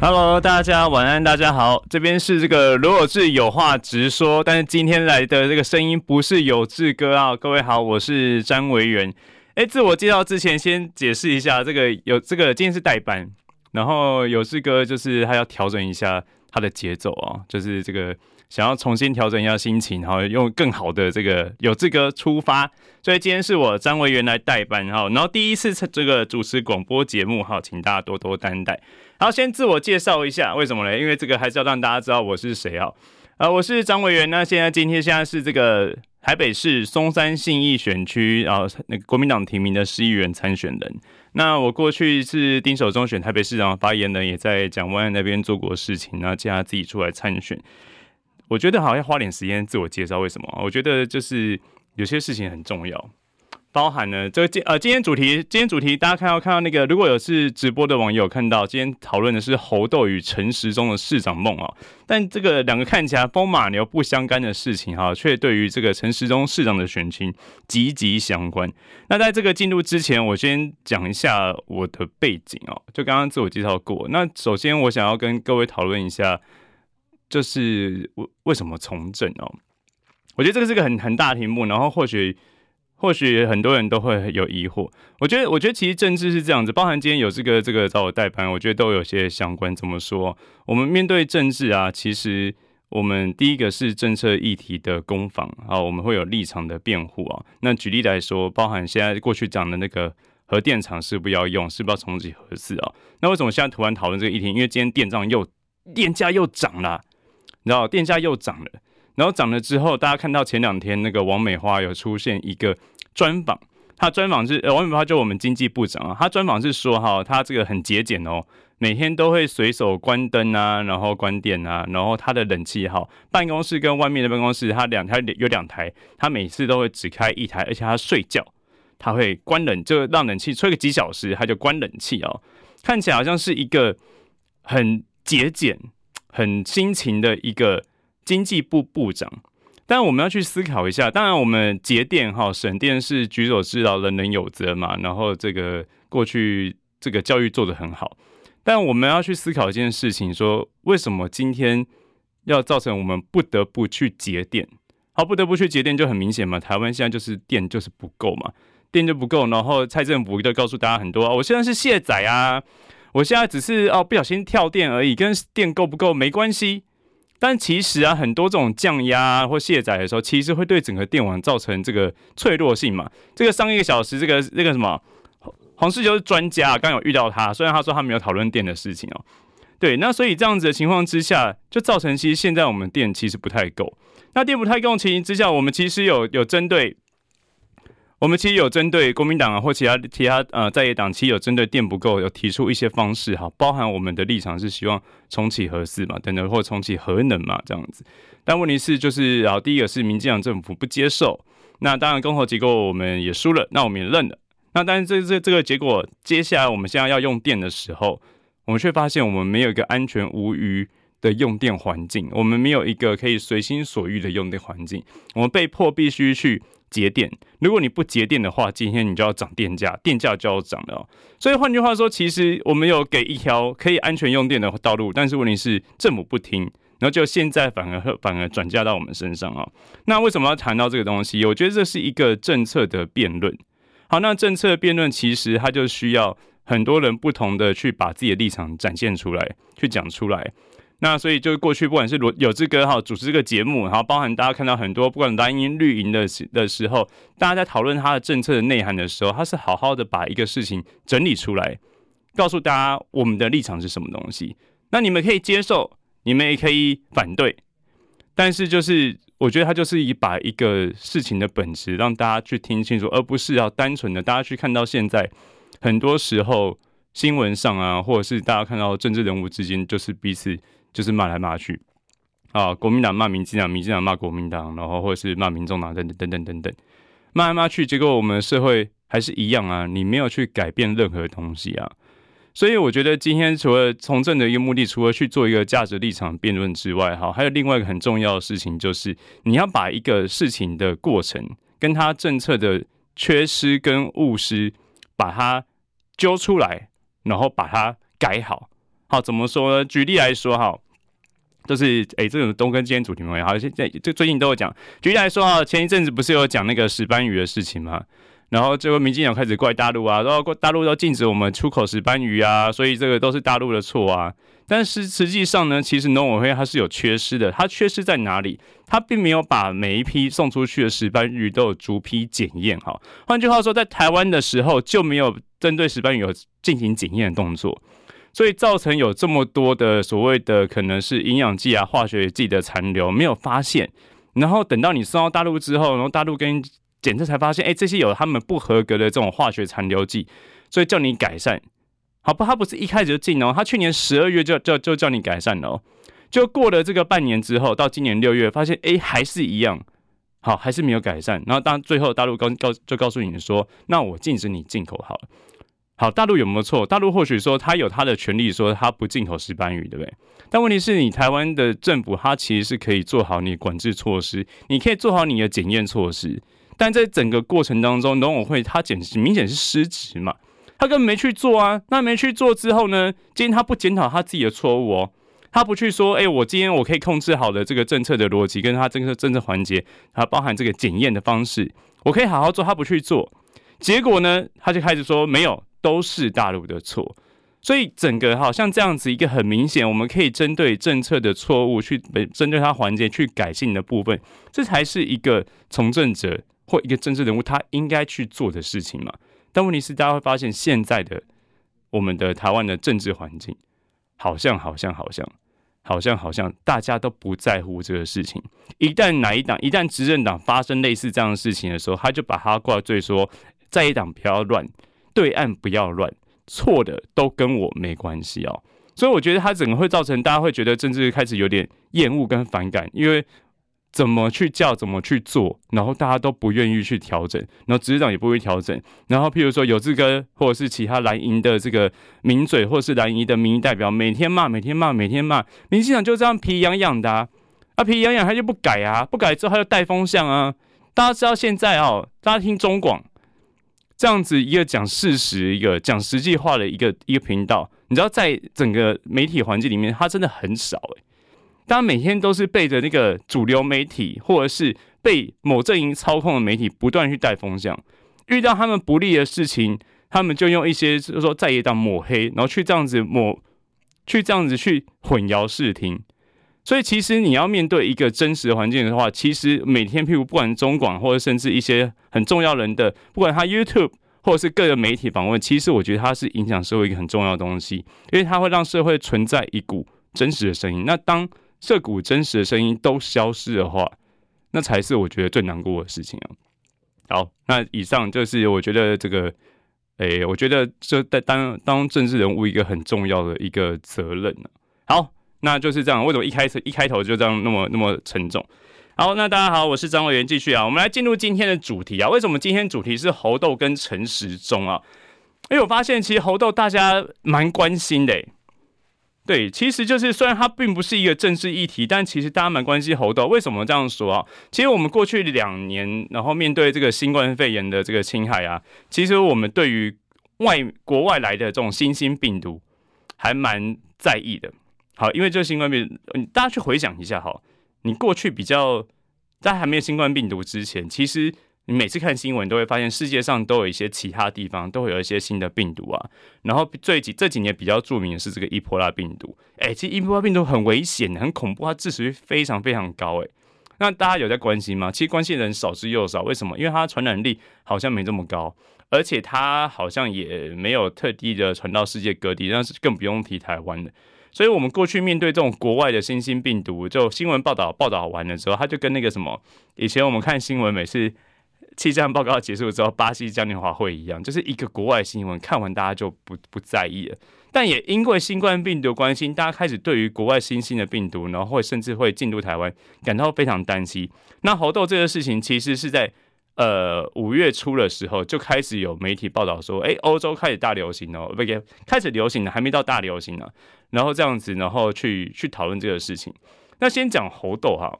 Hello，大家晚安，大家好，这边是这个罗有志有话直说，但是今天来的这个声音不是有志哥啊，各位好，我是詹维元。哎，自我介绍之前先解释一下，这个有这个今天是代班，然后有志哥就是他要调整一下他的节奏啊，就是这个。想要重新调整一下心情，然后用更好的这个有志哥出发，所以今天是我詹维元来代班哈，然后第一次这个主持广播节目哈，请大家多多担待。好，先自我介绍一下，为什么呢？因为这个还是要让大家知道我是谁啊。啊，我是詹维元，那现在今天现在是这个台北市松山信义选区啊，那个国民党提名的市议员参选人。那我过去是丁守中选台北市长发言人，也在蒋万安那边做过事情，然后接下来自己出来参选。我觉得好像要花点时间自我介绍，为什么？我觉得就是有些事情很重要，包含了这个今呃今天主题，今天主题大家看到看到那个，如果有是直播的网友看到，今天讨论的是猴痘与陈时中的市长梦啊，但这个两个看起来风马牛不相干的事情哈，却对于这个陈时中市长的选情息息相关。那在这个进入之前，我先讲一下我的背景哦，就刚刚自我介绍过。那首先我想要跟各位讨论一下。就是为为什么从政哦？我觉得这个是个很很大题目，然后或许或许很多人都会有疑惑。我觉得我觉得其实政治是这样子，包含今天有这个这个找我代班，我觉得都有些相关。怎么说？我们面对政治啊，其实我们第一个是政策议题的攻防啊，我们会有立场的辩护啊。那举例来说，包含现在过去讲的那个核电厂是不要用，是不要重启核四啊？那为什么现在突然讨论这个议题？因为今天电账又电价又涨了。然后电价又涨了，然后涨了之后，大家看到前两天那个王美花有出现一个专访，他专访是呃王美花就我们经济部长啊，他专访是说哈，他这个很节俭哦，每天都会随手关灯啊，然后关电啊，然后他的冷气哈，办公室跟外面的办公室他两台有两台，他每次都会只开一台，而且他睡觉他会关冷，就让冷气吹个几小时，他就关冷气哦，看起来好像是一个很节俭。很辛勤的一个经济部部长，但我们要去思考一下。当然，我们节电哈省电是举手之劳，人人有责嘛。然后这个过去这个教育做得很好，但我们要去思考一件事情：说为什么今天要造成我们不得不去节电？好，不得不去节电就很明显嘛。台湾现在就是电就是不够嘛，电就不够。然后蔡政府就告诉大家很多，我现在是卸载啊。我现在只是哦不小心跳电而已，跟电够不够没关系。但其实啊，很多这种降压或卸载的时候，其实会对整个电网造成这个脆弱性嘛。这个上一个小时，这个这个什么黄世就是专家，刚有遇到他，虽然他说他没有讨论电的事情哦。对，那所以这样子的情况之下，就造成其实现在我们电其实不太够。那电不太够情形之下，我们其实有有针对。我们其实有针对国民党啊，或其他其他呃在野党，其实有针对电不够，有提出一些方式哈，包含我们的立场是希望重启核四嘛，等等，或重启核能嘛这样子。但问题是就是，然后第一个是民进党政府不接受，那当然公投结果我们也输了，那我们也认了。那但是这这这个结果，接下来我们现在要用电的时候，我们却发现我们没有一个安全无虞的用电环境，我们没有一个可以随心所欲的用电环境，我们被迫必须去。节电，如果你不节电的话，今天你就要涨电价，电价就要涨了。所以换句话说，其实我们有给一条可以安全用电的道路，但是问题是政府不听，然后就现在反而反而转嫁到我们身上啊。那为什么要谈到这个东西？我觉得这是一个政策的辩论。好，那政策辩论其实它就需要很多人不同的去把自己的立场展现出来，去讲出来。那所以就过去不管是罗有志哥哈主持这个节目，然后包含大家看到很多不管蓝营绿营的时的时候，大家在讨论他的政策的内涵的时候，他是好好的把一个事情整理出来，告诉大家我们的立场是什么东西。那你们可以接受，你们也可以反对，但是就是我觉得他就是以把一个事情的本质让大家去听清楚，而不是要单纯的大家去看到现在很多时候新闻上啊，或者是大家看到政治人物之间就是彼此。就是骂来骂去，啊，国民党骂民进党，民进党骂国民党，然后或者是骂民众党等等等等等等，骂来骂去，结果我们的社会还是一样啊，你没有去改变任何东西啊。所以我觉得今天除了从政的一个目的，除了去做一个价值立场辩论之外，哈，还有另外一个很重要的事情，就是你要把一个事情的过程跟他政策的缺失跟误失，把它揪出来，然后把它改好。好，怎么说呢？举例来说，哈，就是诶、欸，这种都跟今天主题没关。好，现在就最近都有讲。举例来说啊，前一阵子不是有讲那个石斑鱼的事情吗？然后这个民进党开始怪大陆啊，然后大陆都禁止我们出口石斑鱼啊，所以这个都是大陆的错啊。但是实际上呢，其实农委会它是有缺失的，它缺失在哪里？它并没有把每一批送出去的石斑鱼都有逐批检验哈。换句话说，在台湾的时候就没有针对石斑鱼有进行检验的动作，所以造成有这么多的所谓的可能是营养剂啊、化学剂的残留没有发现。然后等到你送到大陆之后，然后大陆跟检测才发现，哎，这些有他们不合格的这种化学残留剂，所以叫你改善。好不，他不是一开始就禁哦，他去年十二月就就就叫你改善了哦，就过了这个半年之后，到今年六月发现，哎，还是一样，好，还是没有改善。然后当最后大陆告告就告诉你说，那我禁止你进口好了。好，大陆有没有错？大陆或许说他有他的权利，说他不进口石斑鱼，对不对？但问题是你台湾的政府，他其实是可以做好你管制措施，你可以做好你的检验措施。但在整个过程当中，农委会他简直明显是失职嘛，他根本没去做啊。那没去做之后呢，今天他不检讨他自己的错误哦，他不去说，哎、我今天我可以控制好的这个政策的逻辑，跟他政策政策环节，它包含这个检验的方式，我可以好好做，他不去做，结果呢，他就开始说没有，都是大陆的错。所以整个好像这样子一个很明显，我们可以针对政策的错误去针对它环节去改进的部分，这才是一个从政者。或一个政治人物，他应该去做的事情嘛？但问题是，大家会发现现在的我们的台湾的政治环境，好像好像好像好像好像大家都不在乎这个事情。一旦哪一党，一旦执政党发生类似这样的事情的时候，他就把他挂罪说，在野党不要乱，对岸不要乱，错的都跟我没关系哦。所以我觉得他整个会造成大家会觉得政治开始有点厌恶跟反感，因为。怎么去叫，怎么去做，然后大家都不愿意去调整，然后执政也不会调整，然后譬如说有志哥或者是其他蓝营的这个名嘴，或者是蓝营的民意代表，每天骂，每天骂，每天骂，民进党就这样皮痒痒的啊，啊皮痒痒他就不改啊，不改之后他就带风向啊，大家知道现在哦，大家听中广这样子一个讲事实，一个讲实际话的一个一个频道，你知道在整个媒体环境里面，他真的很少诶、欸。大家每天都是背着那个主流媒体，或者是被某阵营操控的媒体不断去带风向，遇到他们不利的事情，他们就用一些就是说在野党抹黑，然后去这样子抹，去这样子去混淆视听。所以其实你要面对一个真实的环境的话，其实每天譬如不管中广或者甚至一些很重要人的，不管他 YouTube 或者是各个媒体访问，其实我觉得它是影响社会一个很重要的东西，因为它会让社会存在一股真实的声音。那当这股真实的声音都消失的话，那才是我觉得最难过的事情啊。好，那以上就是我觉得这个，哎，我觉得这在当当政治人物一个很重要的一个责任呢。好，那就是这样。为什么一开始一开头就这样那么那么沉重？好，那大家好，我是张委员，继续啊，我们来进入今天的主题啊。为什么今天主题是猴痘跟陈时中啊？因为我发现其实猴痘大家蛮关心的。对，其实就是虽然它并不是一个政治议题，但其实大家蛮关心猴痘。为什么这样说啊？其实我们过去两年，然后面对这个新冠肺炎的这个侵害啊，其实我们对于外国外来的这种新兴病毒还蛮在意的。好，因为这新冠病毒，大家去回想一下哈，你过去比较在还没有新冠病毒之前，其实。你每次看新闻都会发现，世界上都有一些其他地方都会有一些新的病毒啊。然后最几这几年比较著名的是这个伊波拉病毒。哎，其实伊波拉病毒很危险、很恐怖，它致死率非常非常高。哎，那大家有在关心吗？其实关心的人少之又少。为什么？因为它传染力好像没这么高，而且它好像也没有特地的传到世界各地，但是更不用提台湾的。所以我们过去面对这种国外的新兴病毒，就新闻报道报道完的时候，它就跟那个什么，以前我们看新闻每次。气象报告结束之后，巴西嘉年华会一样，就是一个国外新闻，看完大家就不不在意了。但也因为新冠病毒关系，大家开始对于国外新兴的病毒，然后会甚至会进入台湾，感到非常担心。那猴痘这个事情，其实是在呃五月初的时候就开始有媒体报道说，哎，欧洲开始大流行哦，不，开始流行了，还没到大流行呢。然后这样子，然后去去讨论这个事情。那先讲猴痘哈，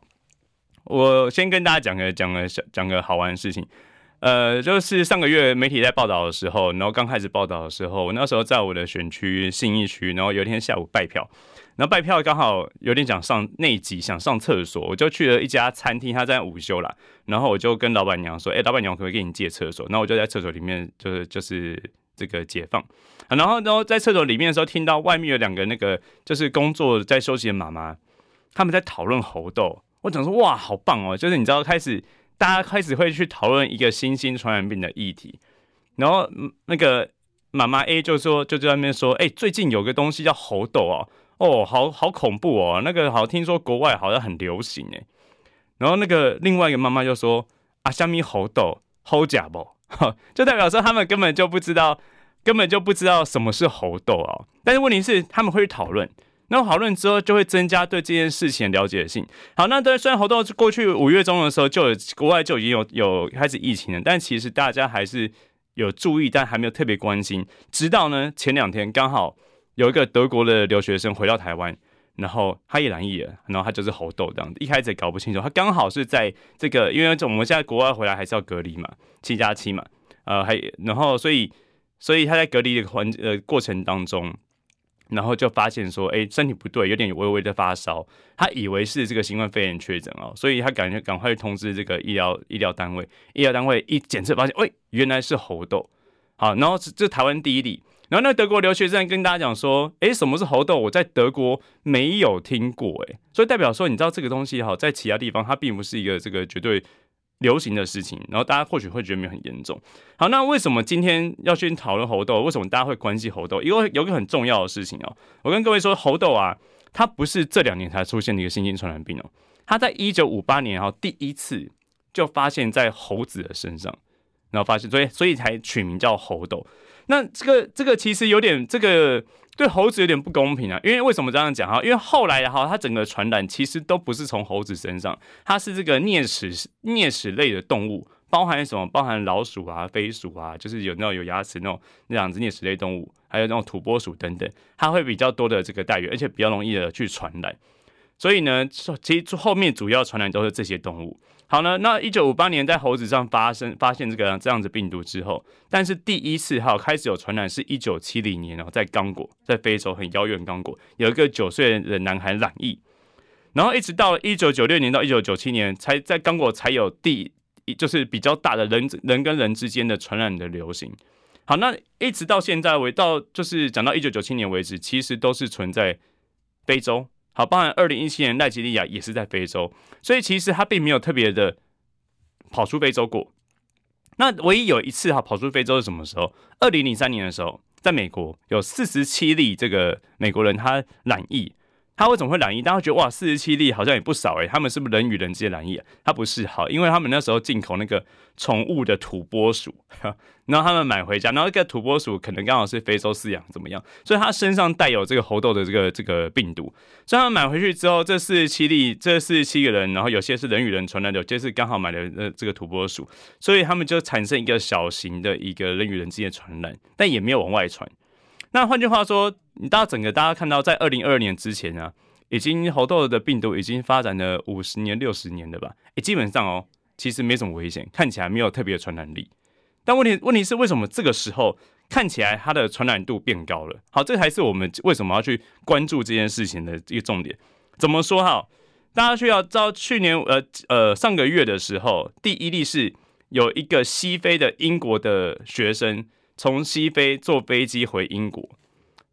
我先跟大家讲个讲个小讲个好玩的事情。呃，就是上个月媒体在报道的时候，然后刚开始报道的时候，我那时候在我的选区信义区，然后有一天下午拜票，然后拜票刚好有点想上内急，想上厕所，我就去了一家餐厅，他在午休啦，然后我就跟老板娘说：“哎、老板娘，可不可以给你借厕所？”然后我就在厕所里面，就是就是这个解放，然后然后在厕所里面的时候，听到外面有两个那个就是工作在休息的妈妈，他们在讨论猴痘，我想说哇，好棒哦，就是你知道开始。大家开始会去讨论一个新兴传染病的议题，然后那个妈妈 A 就说，就在那边说，哎、最近有个东西叫猴痘哦，哦，好好恐怖哦，那个好听说国外好像很流行哎，然后那个另外一个妈妈就说，啊，虾米猴痘，猴假不，就代表说他们根本就不知道，根本就不知道什么是猴痘啊，但是问题是他们会去讨论。那讨论之后，就会增加对这件事情的了解性。好，那对，虽然猴痘过去五月中的时候就有国外就已经有有开始疫情了，但其实大家还是有注意，但还没有特别关心。直到呢前两天，刚好有一个德国的留学生回到台湾，然后他也染疫了，然后他就是猴痘这样子。一开始也搞不清楚，他刚好是在这个，因为我们现在国外回来还是要隔离嘛，七加七嘛，呃，还然后所以所以他在隔离的环呃过程当中。然后就发现说，哎，身体不对，有点微微的发烧。他以为是这个新冠肺炎确诊哦，所以他赶赶快通知这个医疗医疗单位。医疗单位一检测发现，喂，原来是猴痘。好，然后这是台湾第一例。然后那德国留学生跟大家讲说，哎，什么是猴痘？我在德国没有听过，哎，所以代表说，你知道这个东西哈，在其他地方它并不是一个这个绝对。流行的事情，然后大家或许会觉得没有很严重。好，那为什么今天要去讨论猴痘？为什么大家会关心猴痘？因为有个很重要的事情哦，我跟各位说，猴痘啊，它不是这两年才出现的一个新型传染病哦，它在一九五八年哈第一次就发现在猴子的身上，然后发现，所以所以才取名叫猴痘。那这个这个其实有点这个。对猴子有点不公平啊，因为为什么这样讲哈？因为后来哈，它整个传染其实都不是从猴子身上，它是这个啮齿啮齿类的动物，包含什么？包含老鼠啊、飞鼠啊，就是有那种有牙齿那种那样子啮齿类动物，还有那种土拨鼠等等，它会比较多的这个带原，而且比较容易的去传染。所以呢，其实后面主要传染都是这些动物。好呢，那一九五八年在猴子上发生发现这个这样子病毒之后，但是第一次哈开始有传染是一九七零年哦，在刚果，在非洲很遥远刚果，有一个九岁的男孩染疫，然后一直到一九九六年到一九九七年，才在刚果才有第就是比较大的人人跟人之间的传染的流行。好，那一直到现在为到就是讲到一九九七年为止，其实都是存在非洲。好，包含二零一七年奈及利亚也是在非洲，所以其实他并没有特别的跑出非洲过。那唯一有一次哈跑出非洲是什么时候？二零零三年的时候，在美国有四十七例这个美国人他染疫。他为什么会染疫？大家觉得哇，四十七例好像也不少诶、他们是不是人与人之间染疫？他不是，好，因为他们那时候进口那个宠物的土拨鼠，然后他们买回家，然后这个土拨鼠可能刚好是非洲饲养怎么样，所以他身上带有这个猴痘的这个这个病毒。所以他们买回去之后，这四十七例，这四十七个人，然后有些是人与人传染的，有些是刚好买的呃这个土拨鼠，所以他们就产生一个小型的一个人与人之间的传染，但也没有往外传。那换句话说，你大家整个大家看到，在二零二二年之前啊，已经猴痘的病毒已经发展了五十年、六十年了吧？诶，基本上哦，其实没什么危险，看起来没有特别的传染力。但问题问题是，为什么这个时候看起来它的传染度变高了？好，这才是我们为什么要去关注这件事情的一个重点。怎么说哈？大家需要知道，去年呃呃上个月的时候，第一例是有一个西非的英国的学生。从西非坐飞机回英国，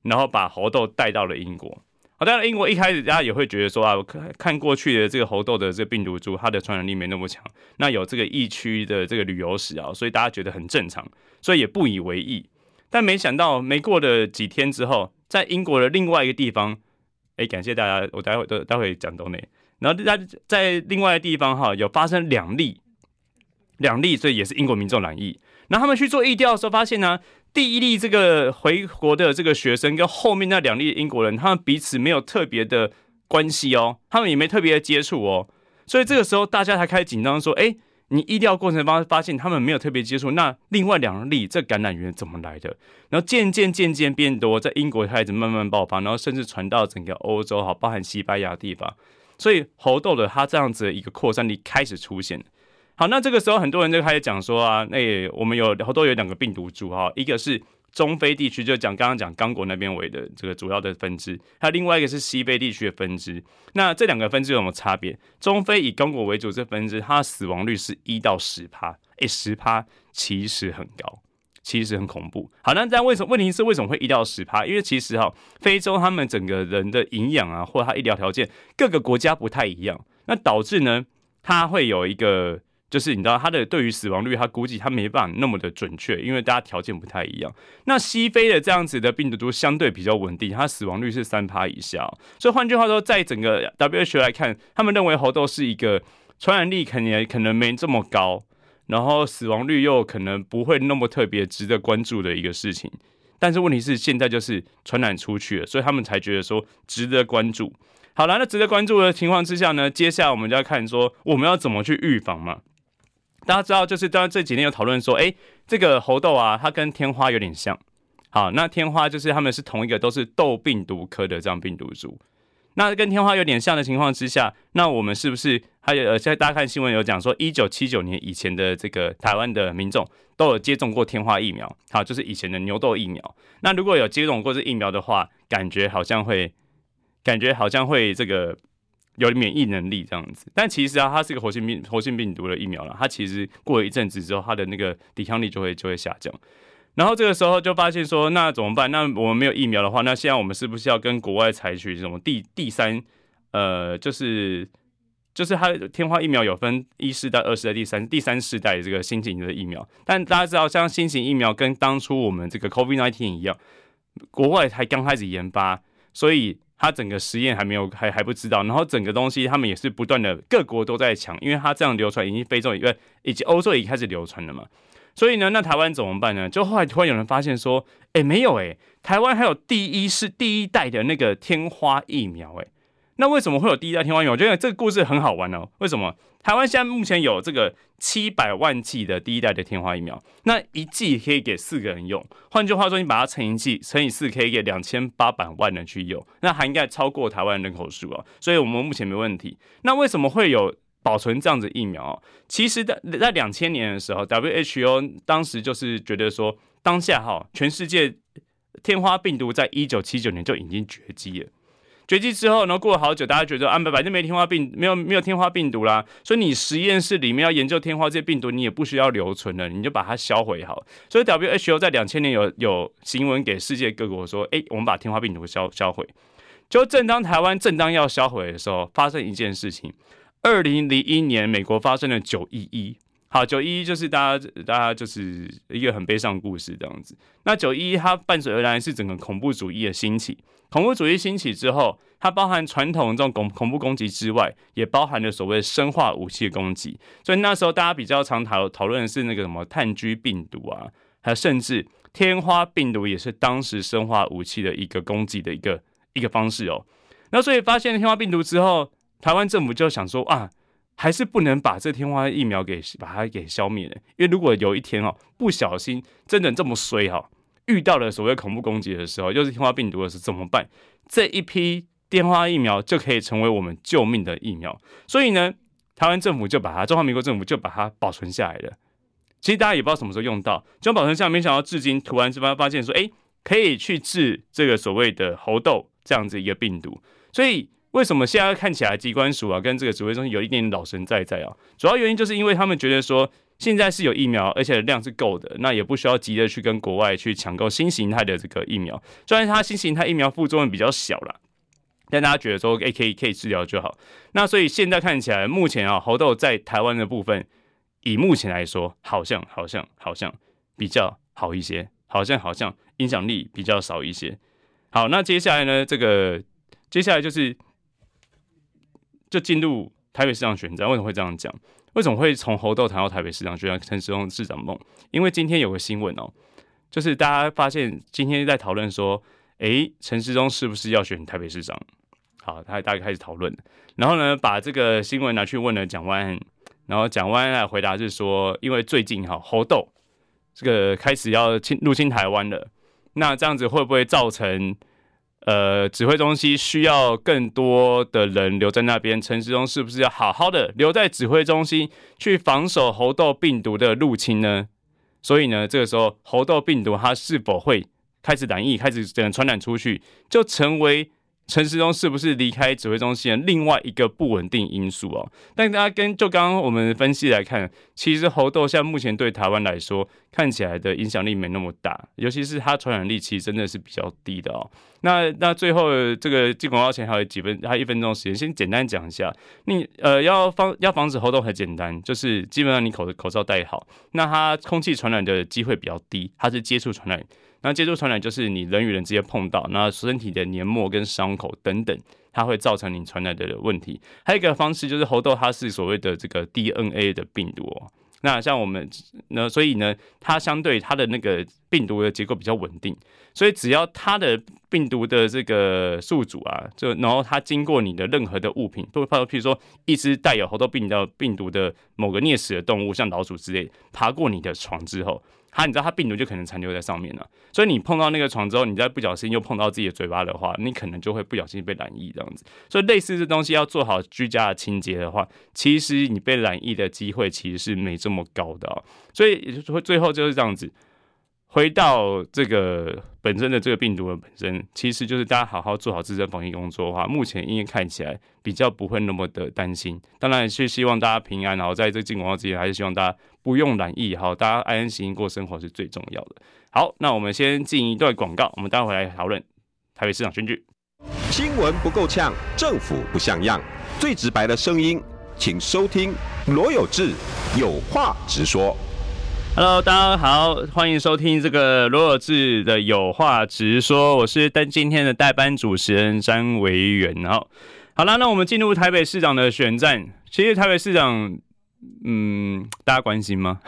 然后把猴痘带到了英国。好，当然英国一开始大家也会觉得说啊，我看看过去的这个猴痘的这个病毒株，它的传染力没那么强。那有这个疫区的这个旅游史啊，所以大家觉得很正常，所以也不以为意。但没想到没过了几天之后，在英国的另外一个地方，哎，感谢大家，我待会待待会讲到那。然后在在另外一个地方哈，有发生两例，两例，所以也是英国民众染疫。然后他们去做疫调的时候，发现呢，第一例这个回国的这个学生跟后面那两例英国人，他们彼此没有特别的关系哦，他们也没特别的接触哦，所以这个时候大家才开始紧张，说，哎，你疫调过程发发现他们没有特别接触，那另外两例这感染源怎么来的？然后渐渐渐渐变多，在英国开始慢慢爆发，然后甚至传到整个欧洲，好，包含西班牙地方，所以猴痘的它这样子的一个扩散力开始出现。好，那这个时候很多人就开始讲说啊，那我们有好多有两个病毒株哈，一个是中非地区，就讲刚刚讲刚果那边为的这个主要的分支，还有另外一个是西非地区的分支。那这两个分支有什么差别？中非以刚果为主这分支，它的死亡率是一到十趴，诶，十趴其实很高，其实很恐怖。好，那这样为什么问题是为什么会一到十趴？因为其实哈，非洲他们整个人的营养啊，或者他医疗条件，各个国家不太一样，那导致呢，他会有一个。就是你知道，它的对于死亡率，它估计它没办法那么的准确，因为大家条件不太一样。那西非的这样子的病毒株相对比较稳定，它死亡率是三趴以下。所以换句话说，在整个 WHO 来看，他们认为猴痘是一个传染力可能可能没这么高，然后死亡率又可能不会那么特别值得关注的一个事情。但是问题是现在就是传染出去了，所以他们才觉得说值得关注。好了，那值得关注的情况之下呢，接下来我们就要看说我们要怎么去预防嘛。大家知道，就是当然这几天有讨论说，哎，这个猴痘啊，它跟天花有点像。好，那天花就是他们是同一个，都是痘病毒科的这样病毒株。那跟天花有点像的情况之下，那我们是不是还有？现在大家看新闻有讲说，一九七九年以前的这个台湾的民众都有接种过天花疫苗。好，就是以前的牛痘疫苗。那如果有接种过这疫苗的话，感觉好像会，感觉好像会这个。有免疫能力这样子，但其实啊，它是一个活性病活性病毒的疫苗了。它其实过了一阵子之后，它的那个抵抗力就会就会下降。然后这个时候就发现说，那怎么办？那我们没有疫苗的话，那现在我们是不是要跟国外采取这种第第三呃，就是就是它天花疫苗有分一世代、二世代、第三第三世代这个新型的疫苗。但大家知道，像新型疫苗跟当初我们这个 COVID-19 一样，国外才刚开始研发，所以。他整个实验还没有还还不知道，然后整个东西他们也是不断的各国都在抢，因为他这样流传已经非洲以外以及欧洲已经开始流传了嘛，所以呢，那台湾怎么办呢？就后来突然有人发现说，哎，没有哎，台湾还有第一是第一代的那个天花疫苗哎。那为什么会有第一代天花疫苗？我觉得这个故事很好玩哦。为什么？台湾现在目前有这个七百万剂的第一代的天花疫苗，那一剂可以给四个人用。换句话说，你把它乘以剂乘以四，可以给两千八百万人去用，那涵盖超过台湾人口数啊。所以我们目前没问题。那为什么会有保存这样子疫苗？其实，在在两千年的时候，WHO 当时就是觉得说，当下哈，全世界天花病毒在一九七九年就已经绝迹了。绝迹之后，然后过了好久，大家觉得啊，反正没天花病，没有没有天花病毒啦，所以你实验室里面要研究天花这些病毒，你也不需要留存了，你就把它销毁好。所以 WHO 在两千年有有新闻给世界各国说，哎，我们把天花病毒销销毁。就正当台湾正当要销毁的时候，发生一件事情。二零零一年，美国发生了九一一。好，九一一就是大家，大家就是一个很悲伤故事这样子。那九一一它伴随而来是整个恐怖主义的兴起。恐怖主义兴起之后，它包含传统这种恐恐怖攻击之外，也包含了所谓生化武器的攻击。所以那时候大家比较常讨讨论的是那个什么炭疽病毒啊，还有甚至天花病毒也是当时生化武器的一个攻击的一个一个方式哦。那所以发现天花病毒之后，台湾政府就想说啊。还是不能把这天花疫苗给把它给消灭了，因为如果有一天哦，不小心真的这么衰哈，遇到了所谓恐怖攻击的时候，又是天花病毒的时候怎么办？这一批天花疫苗就可以成为我们救命的疫苗，所以呢，台湾政府就把它，中华民国政府就把它保存下来了。其实大家也不知道什么时候用到，就保存下来，没想到至今突然之间发现说，哎，可以去治这个所谓的猴痘这样子一个病毒，所以。为什么现在看起来机关署啊跟这个指挥中心有一点老神在在啊？主要原因就是因为他们觉得说现在是有疫苗，而且量是够的，那也不需要急着去跟国外去抢购新形态的这个疫苗。虽然它新形态疫苗副作用比较小啦，但大家觉得说诶可以可以治疗就好。那所以现在看起来，目前啊猴痘在台湾的部分，以目前来说，好像好像好像比较好一些，好像好像影响力比较少一些。好，那接下来呢，这个接下来就是。就进入台北市场选战，为什么会这样讲？为什么会从猴痘谈到台北市长就像，陈时中市长梦？因为今天有个新闻哦，就是大家发现今天在讨论说，诶，陈时中是不是要选台北市长？好，他大概开始讨论，然后呢，把这个新闻拿去问了蒋万，然后蒋万来回答是说，因为最近哈猴痘这个开始要侵入侵台湾了，那这样子会不会造成呃指挥中心需要更多的人留在那边？陈时中是不是要好好的留在指挥中心去防守猴痘病毒的入侵呢？所以呢，这个时候猴痘病毒它是否会开始染疫，开始整传染出去，就成为。陈时中是不是离开指挥中心的另外一个不稳定因素哦？但大家跟就刚刚我们分析来看，其实猴痘现在目前对台湾来说看起来的影响力没那么大，尤其是它传染力其实真的是比较低的哦。那那最后这个进广告前还有几分，还有一分钟时间，先简单讲一下，你呃要防要防止猴痘很简单，就是基本上你口口罩戴好，那它空气传染的机会比较低，它是接触传染。那接触传染就是你人与人直接碰到，那身体的黏膜跟伤口等等，它会造成你传染的问题。还有一个方式就是猴痘，它是所谓的这个 DNA 的病毒哦。那像我们那所以呢，它相对它的那个病毒的结构比较稳定，所以只要它的病毒的这个宿主啊，就然后它经过你的任何的物品，都譬如说一只带有猴痘病的病毒的某个啮齿的动物，像老鼠之类，爬过你的床之后。它，你知道它病毒就可能残留在上面了，所以你碰到那个床之后，你再不小心又碰到自己的嘴巴的话，你可能就会不小心被染疫这样子。所以类似这东西要做好居家的清洁的话，其实你被染疫的机会其实是没这么高的。所以也就是说，最后就是这样子。回到这个本身的这个病毒的本身，其实就是大家好好做好自身防疫工作的话，目前应该看起来比较不会那么的担心。当然是希望大家平安，然后在这个进广告之前，还是希望大家不用染疫，好，大家安安心心过生活是最重要的。好，那我们先进一段广告，我们待会来讨论台北市长选举。新闻不够呛，政府不像样，最直白的声音，请收听罗有志有话直说。Hello，大家好，欢迎收听这个罗有志的有话直说，我是但今天的代班主持人詹维元。好，好了，那我们进入台北市长的选战。其实台北市长，嗯，大家关心吗？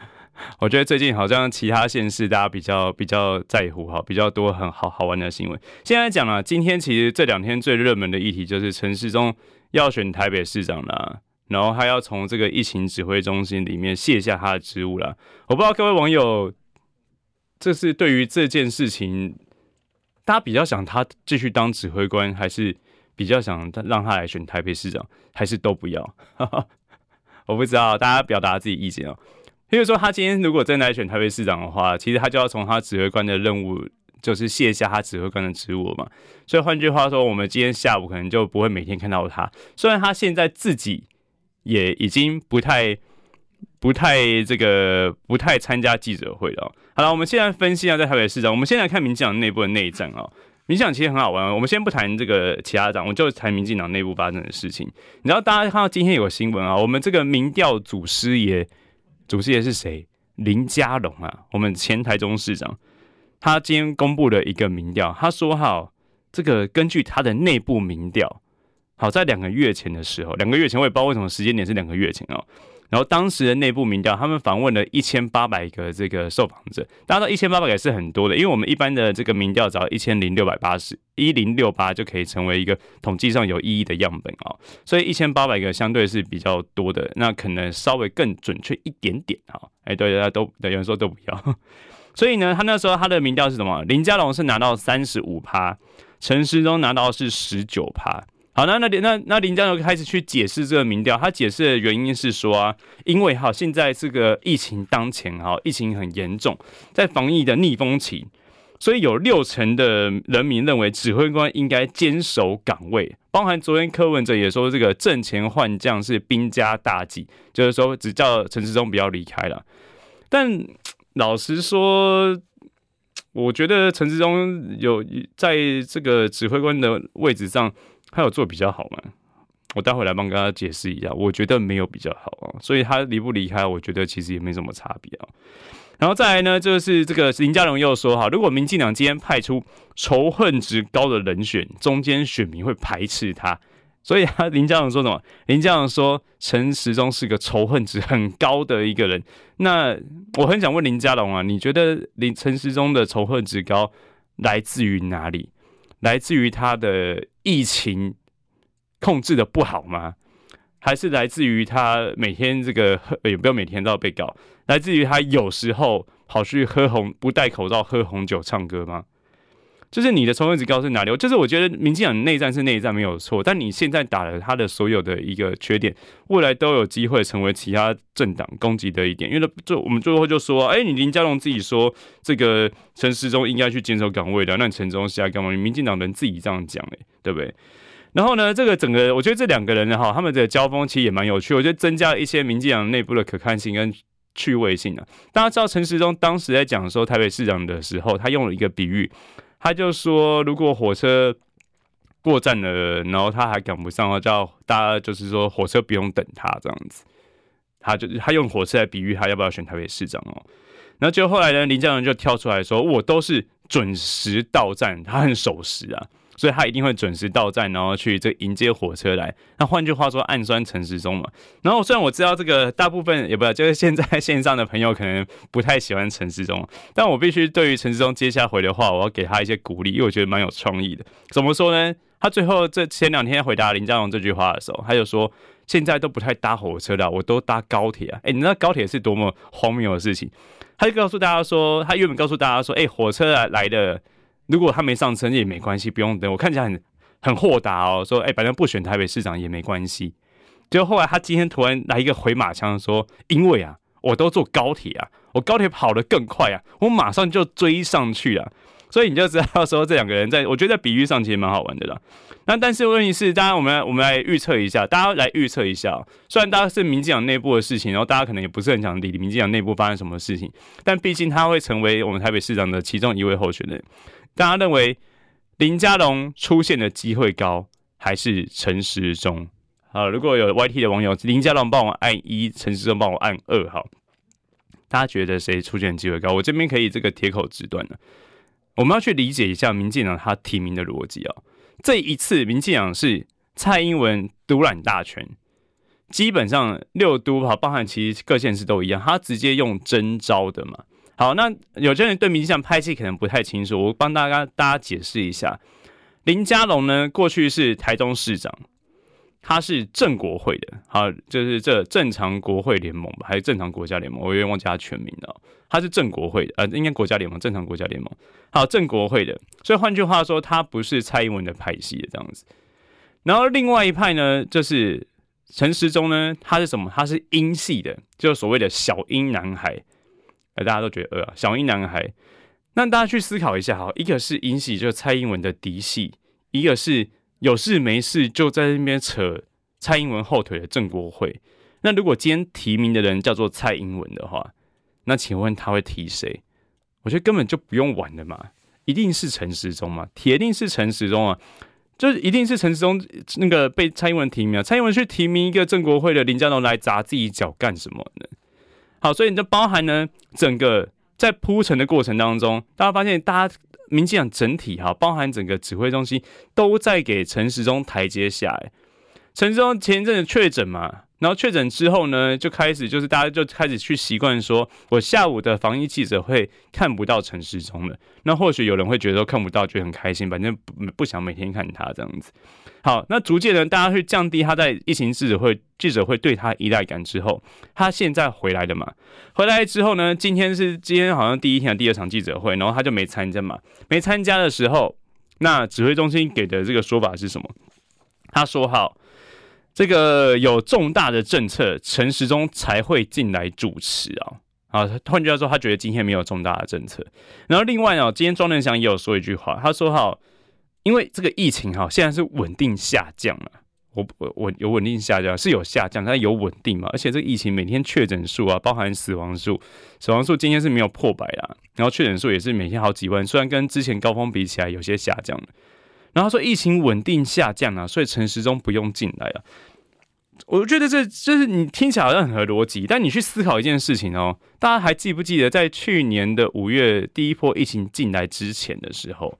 我觉得最近好像其他县市大家比较比较在乎哈，比较多很好好玩的新闻。现在讲了，今天其实这两天最热门的议题就是陈时中要选台北市长了。然后他要从这个疫情指挥中心里面卸下他的职务了。我不知道各位网友，这是对于这件事情，大家比较想他继续当指挥官，还是比较想让他来选台北市长，还是都不要？哈哈我不知道，大家表达自己意见哦。譬如说，他今天如果真的来选台北市长的话，其实他就要从他指挥官的任务，就是卸下他指挥官的职务嘛。所以换句话说，我们今天下午可能就不会每天看到他。虽然他现在自己。也已经不太、不太这个、不太参加记者会了。好了，我们现在分析一下在台北市长。我们先来看民进党内部的内战啊。民进党其实很好玩。我们先不谈这个其他党，我们就谈民进党内部发生的事情。你知道，大家看到今天有个新闻啊，我们这个民调祖师爷，祖师爷是谁？林佳龙啊，我们前台中市长，他今天公布了一个民调，他说哈，这个根据他的内部民调。好，在两个月前的时候，两个月前我也不知道为什么时间点是两个月前哦。然后当时的内部民调，他们访问了一千八百个这个受访者，大家知道一千八百个是很多的，因为我们一般的这个民调只要一千零六百八十一零六八就可以成为一个统计上有意义的样本啊，所以一千八百个相对是比较多的，那可能稍微更准确一点点啊。哎，对，大家都有人说都不要，所以呢，他那时候他的民调是什么？林佳龙是拿到三十五趴，陈时中拿到是十九趴。好，那那那那林佳龙开始去解释这个民调，他解释的原因是说啊，因为哈现在这个疫情当前哈，疫情很严重，在防疫的逆风期，所以有六成的人民认为指挥官应该坚守岗位，包含昨天柯文哲也说这个阵前换将是兵家大忌，就是说只叫陈时中不要离开了。但老实说，我觉得陈志忠有在这个指挥官的位置上。他有做比较好吗？我待会来帮大家解释一下。我觉得没有比较好啊，所以他离不离开，我觉得其实也没什么差别啊。然后再来呢，就是这个林佳龙又说哈，如果民进党今天派出仇恨值高的人选，中间选民会排斥他。所以他 林佳龙说什么？林佳龙说陈时中是个仇恨值很高的一个人。那我很想问林佳龙啊，你觉得林陈时中的仇恨值高来自于哪里？来自于他的疫情控制的不好吗？还是来自于他每天这个也不要每天都要被搞？来自于他有时候跑去喝红不戴口罩喝红酒唱歌吗？就是你的仇恨值高是哪里？就是我觉得民进党内战是内战没有错，但你现在打了他的所有的一个缺点，未来都有机会成为其他政党攻击的一点。因为就我们最后就说，哎、你林佳龙自己说这个陈时中应该去坚守岗位的，那陈时中现在干嘛？你民进党人自己这样讲，哎，对不对？然后呢，这个整个我觉得这两个人哈，他们的交锋其实也蛮有趣，我觉得增加了一些民进党内部的可看性跟趣味性啊。大家知道陈时中当时在讲说台北市长的时候，他用了一个比喻。他就说，如果火车过站了，然后他还赶不上的话，叫大家就是说火车不用等他这样子。他就他用火车来比喻他要不要选台北市长哦。然后就后来呢，林佳龙就跳出来说，我都是准时到站，他很守时啊。所以他一定会准时到站，然后去这迎接火车来。那换句话说，暗酸陈时中嘛。然后虽然我知道这个大部分也不就是现在线上的朋友可能不太喜欢陈时中，但我必须对于陈时中接下回的话，我要给他一些鼓励，因为我觉得蛮有创意的。怎么说呢？他最后这前两天回答林佳龙这句话的时候，他就说现在都不太搭火车了，我都搭高铁啊。哎，你知道高铁是多么荒谬的事情？他就 告诉大家说，他原本告诉大家说，哎，火车来来的。如果他没上车也没关系，不用等。我看起来很很豁达哦，说哎、反正不选台北市长也没关系。结果后来他今天突然来一个回马枪，说因为啊，我都坐高铁啊，我高铁跑得更快啊，我马上就追上去了。所以你就知道说这两个人在，我觉得在比喻上其实蛮好玩的啦。那但是问题是，当然我们我们来预测一下，大家来预测一下。虽然大家是民进党内部的事情，然后大家可能也不是很想理民进党内部发生什么事情，但毕竟他会成为我们台北市长的其中一位候选人。大家认为林佳龙出现的机会高，还是陈时中？好，如果有 YT 的网友，林佳龙帮我按一，陈时中帮我按二，好，大家觉得谁出现的机会高？我这边可以这个铁口直断了。我们要去理解一下民进党他提名的逻辑啊。这一次民进党是蔡英文独揽大权，基本上六都好，包含其实各县市都一样，他直接用征召的嘛。好，那有些人对民进党派系可能不太清楚，我帮大家大家解释一下。林佳龙呢，过去是台中市长，他是正国会的，好，就是这正常国会联盟吧，还是正常国家联盟？我有点忘记他全名了。他是正国会的，呃，应该国家联盟，正常国家联盟。好，正国会的，所以换句话说，他不是蔡英文的派系的这样子。然后另外一派呢，就是陈时中呢，他是什么？他是英系的，就是所谓的小英男孩。大家都觉得呃，小英男孩，那大家去思考一下哈，一个是英系，就是蔡英文的嫡系，一个是有事没事就在那边扯蔡英文后腿的郑国会。那如果今天提名的人叫做蔡英文的话，那请问他会提谁？我觉得根本就不用玩的嘛，一定是陈时中嘛，铁定是陈时中啊，就是一定是陈时中那个被蔡英文提名，蔡英文去提名一个郑国会的林佳龙来砸自己脚干什么呢？好，所以你就包含呢，整个在铺陈的过程当中，大家发现，大家民进党整体哈，包含整个指挥中心都在给陈时中台阶下。陈时中前一阵子确诊嘛，然后确诊之后呢，就开始就是大家就开始去习惯说，我下午的防疫记者会看不到陈时中了。那或许有人会觉得说看不到，觉得很开心，反正不不想每天看他这样子。好，那逐渐呢，大家去降低他在疫情记者会记者会对他依赖感之后，他现在回来了嘛？回来之后呢，今天是今天好像第一天的第二场记者会，然后他就没参加嘛。没参加的时候，那指挥中心给的这个说法是什么？他说：“好，这个有重大的政策，陈时中才会进来主持啊。”啊，换句话说，他觉得今天没有重大的政策。然后另外呢，今天庄人祥也有说一句话，他说：“哈。”因为这个疫情哈，现在是稳定下降了。我我我有稳定下降，是有下降，但有稳定嘛？而且这个疫情每天确诊数啊，包含死亡数，死亡数今天是没有破百啊。然后确诊数也是每天好几万，虽然跟之前高峰比起来有些下降。然后说疫情稳定下降啊，所以陈时中不用进来啊。我觉得这就是你听起来好像很合逻辑，但你去思考一件事情哦，大家还记不记得在去年的五月第一波疫情进来之前的时候？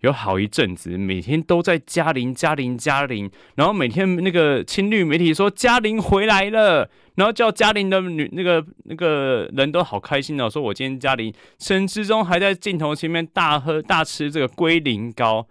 有好一阵子，每天都在嘉玲、嘉玲、嘉玲，然后每天那个亲绿媒体说嘉玲回来了，然后叫嘉玲的女那个那个人都好开心哦，说我今天嘉玲陈时中还在镜头前面大喝大吃这个龟苓膏。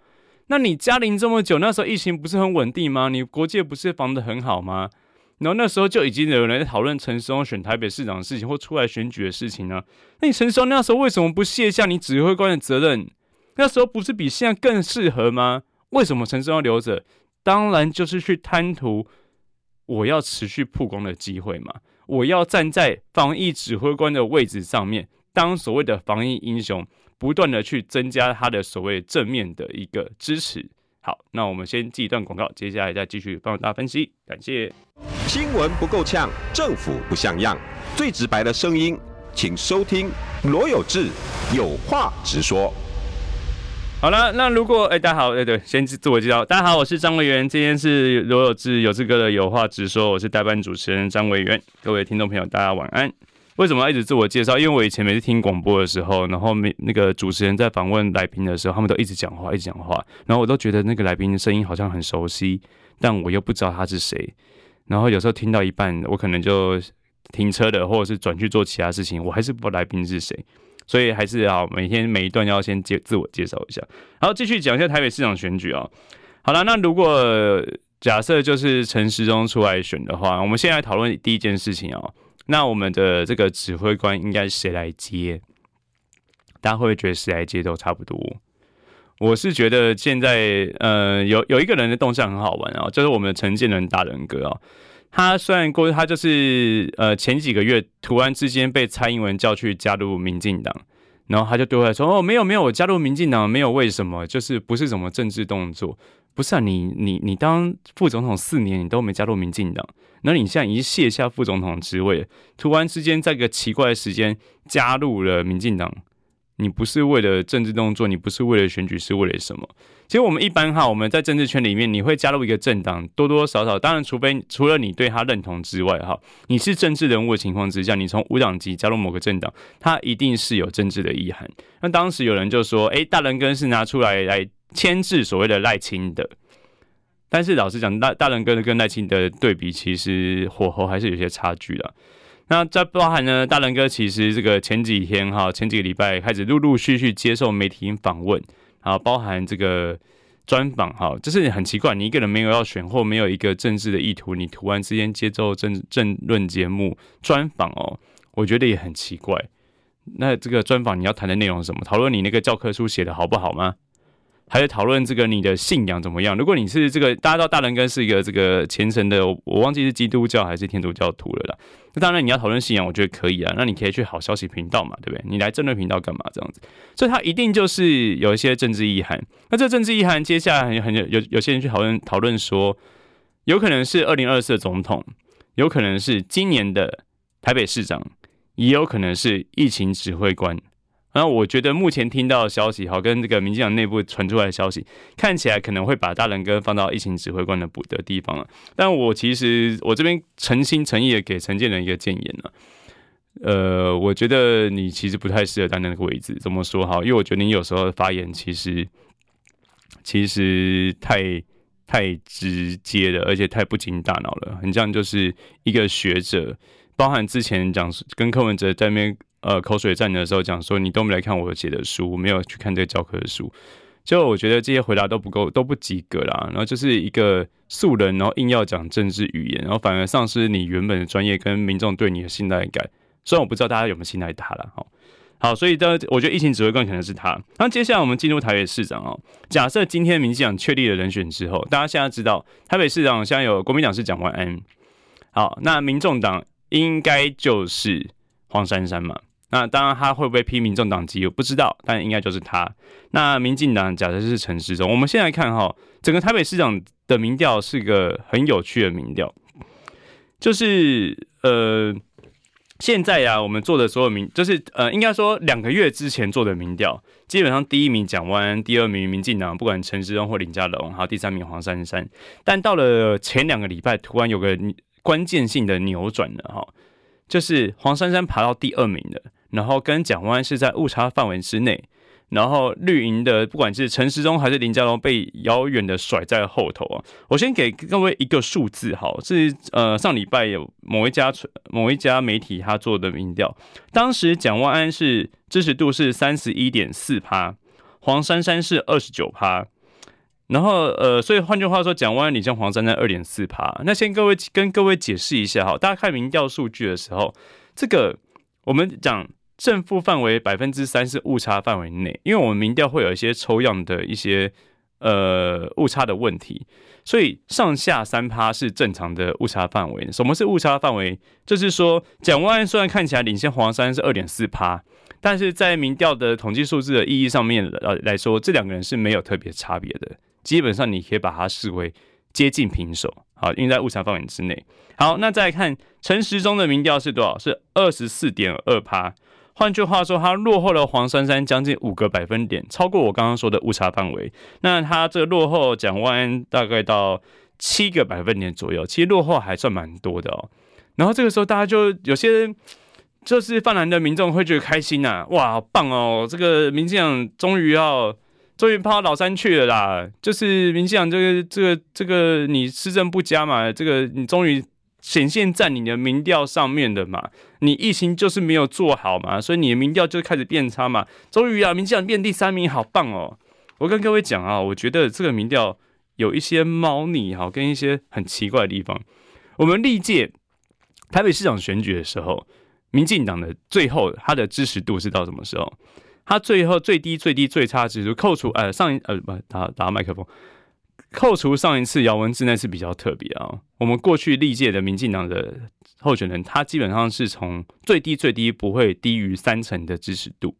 那你嘉玲这么久，那时候疫情不是很稳定吗？你国界不是防得很好吗？然后那时候就已经有人在讨论陈时中选台北市长的事情或出来选举的事情呢。那你陈时中那时候为什么不卸下你指挥官的责任？那时候不是比现在更适合吗？为什么陈时中留着？当然就是去贪图我要持续曝光的机会嘛。我要站在防疫指挥官的位置上面，当所谓的防疫英雄，不断的去增加他的所谓正面的一个支持。好，那我们先记一段广告，接下来再继续帮大家分析。感谢。新闻不够呛，政府不像样，最直白的声音，请收听罗有志有话直说。好了，那如果哎、欸，大家好，对对，先自我介绍，大家好，我是张维元，今天是罗有志有志哥的有话直说，我是代班主持人张维元，各位听众朋友，大家晚安。为什么要一直自我介绍？因为我以前每次听广播的时候，然后每那个主持人在访问来宾的时候，他们都一直讲话，一直讲话，然后我都觉得那个来宾的声音好像很熟悉，但我又不知道他是谁。然后有时候听到一半，我可能就停车的，或者是转去做其他事情，我还是不知道来宾是谁。所以还是要每天每一段要先介自我介绍一下，好，继续讲一下台北市长选举啊。好了，那如果假设就是陈时中出来选的话，我们现在讨论第一件事情啊。那我们的这个指挥官应该谁来接？大家会不会觉得谁来接都差不多？我是觉得现在呃有有一个人的动向很好玩啊，就是我们的陈建仁大人哥哦。他虽然过，他就是呃前几个月突然之间被蔡英文叫去加入民进党，然后他就对外说：“哦，没有没有，我加入民进党没有为什么，就是不是什么政治动作，不是啊，你你你当副总统四年，你都没加入民进党，那你现在已经卸下副总统职位，突然之间在一个奇怪的时间加入了民进党。”你不是为了政治动作，你不是为了选举，是为了什么？其实我们一般哈，我们在政治圈里面，你会加入一个政党，多多少少，当然，除非除了你对他认同之外，哈，你是政治人物的情况之下，你从无党籍加入某个政党，他一定是有政治的意涵。那当时有人就说，诶，大仁哥是拿出来来牵制所谓的赖清德，但是老实讲，大大仁哥跟赖清德对比，其实火候还是有些差距的。那这包含呢，大仁哥其实这个前几天哈，前几个礼拜开始陆陆续续接受媒体访问，然后包含这个专访哈，就是很奇怪，你一个人没有要选或没有一个政治的意图，你突然之间接受政政论节目专访哦，我觉得也很奇怪。那这个专访你要谈的内容是什么？讨论你那个教科书写的好不好吗？还在讨论这个你的信仰怎么样？如果你是这个，大家知道大仁哥是一个这个虔诚的，我忘记是基督教还是天主教徒了啦。那当然你要讨论信仰，我觉得可以啊。那你可以去好消息频道嘛，对不对？你来政论频道干嘛这样子？所以他一定就是有一些政治意涵。那这政治意涵，接下来很很有有有些人去讨论讨论说，有可能是二零二四的总统，有可能是今年的台北市长，也有可能是疫情指挥官。然后我觉得目前听到的消息，好，跟这个民进党内部传出来的消息，看起来可能会把大仁哥放到疫情指挥官的补的地方了。但我其实我这边诚心诚意的给陈建仁一个建言呢，呃，我觉得你其实不太适合担任那个位置。怎么说哈？因为我觉得你有时候发言其实其实太太直接了，而且太不经大脑了，很像就是一个学者，包含之前讲跟柯文哲在那边。呃，口水战的时候讲说，你都没来看我写的书，没有去看这个教科书，就我觉得这些回答都不够，都不及格啦。然后就是一个素人，然后硬要讲政治语言，然后反而丧失你原本的专业跟民众对你的信赖感。虽然我不知道大家有没有信赖他了，好，好，所以的我觉得疫情指挥官可能是他。那接下来我们进入台北市长哦。假设今天民进党确立了人选之后，大家现在知道台北市长现在有国民党是蒋万安，好，那民众党应该就是黄珊珊嘛。那当然，他会不会批民众党籍我不知道，但应该就是他。那民进党假设是陈时中，我们先来看哈，整个台北市长的民调是个很有趣的民调，就是呃，现在呀、我们做的所有民，就是呃，应该说两个月之前做的民调，基本上第一名蒋万，第二名民进党，不管陈时中或林佳龙，还有第三名黄珊珊。但到了前两个礼拜，突然有个关键性的扭转了哈，就是黄珊珊爬到第二名了。然后跟蒋万安是在误差范围之内，然后绿营的不管是陈时中还是林佳龙被遥远的甩在后头啊。我先给各位一个数字，好，是呃上礼拜有某一家某一家媒体他做的民调，当时蒋万安是支持度是三十一点四趴，黄珊珊是二十九趴。然后，呃，所以换句话说，蒋万安领先黄珊珊二点四趴。那先各位跟各位解释一下哈，大家看民调数据的时候，这个我们讲正负范围百分之三是误差范围内，因为我们民调会有一些抽样的一些呃误差的问题，所以上下三趴是正常的误差范围。什么是误差范围？就是说，蒋万安虽然看起来领先黄珊珊是二点四趴，但是在民调的统计数字的意义上面呃来说，这两个人是没有特别差别的。基本上你可以把它视为接近平手，好，因为在误差范围之内。好，那再来看陈时中的民调是多少？是二十四点二趴。换句话说，他落后了黄珊珊将近五个百分点，超过我刚刚说的误差范围。那他这个落后蒋万安大概到七个百分点左右，其实落后还算蛮多的哦。然后这个时候大家就有些就是泛蓝的民众会觉得开心呐、哇，好棒哦，这个民进党终于要。终于跑到老三去了啦！就是民进党这个、这个、这个，你施政不佳嘛，这个你终于显现在你的民调上面的嘛。你疫情就是没有做好嘛，所以你的民调就开始变差嘛。终于啊，民进党变第三名，好棒哦！我跟各位讲啊，我觉得这个民调有一些猫腻哈，跟一些很奇怪的地方。我们历届台北市长选举的时候，民进党的最后他的支持度是到什么时候？他最后最低最低最差指数扣除呃上一呃不打打麦克风，扣除上一次姚文智那次比较特别啊。我们过去历届的民进党的候选人，他基本上是从最低最低不会低于三成的支持度。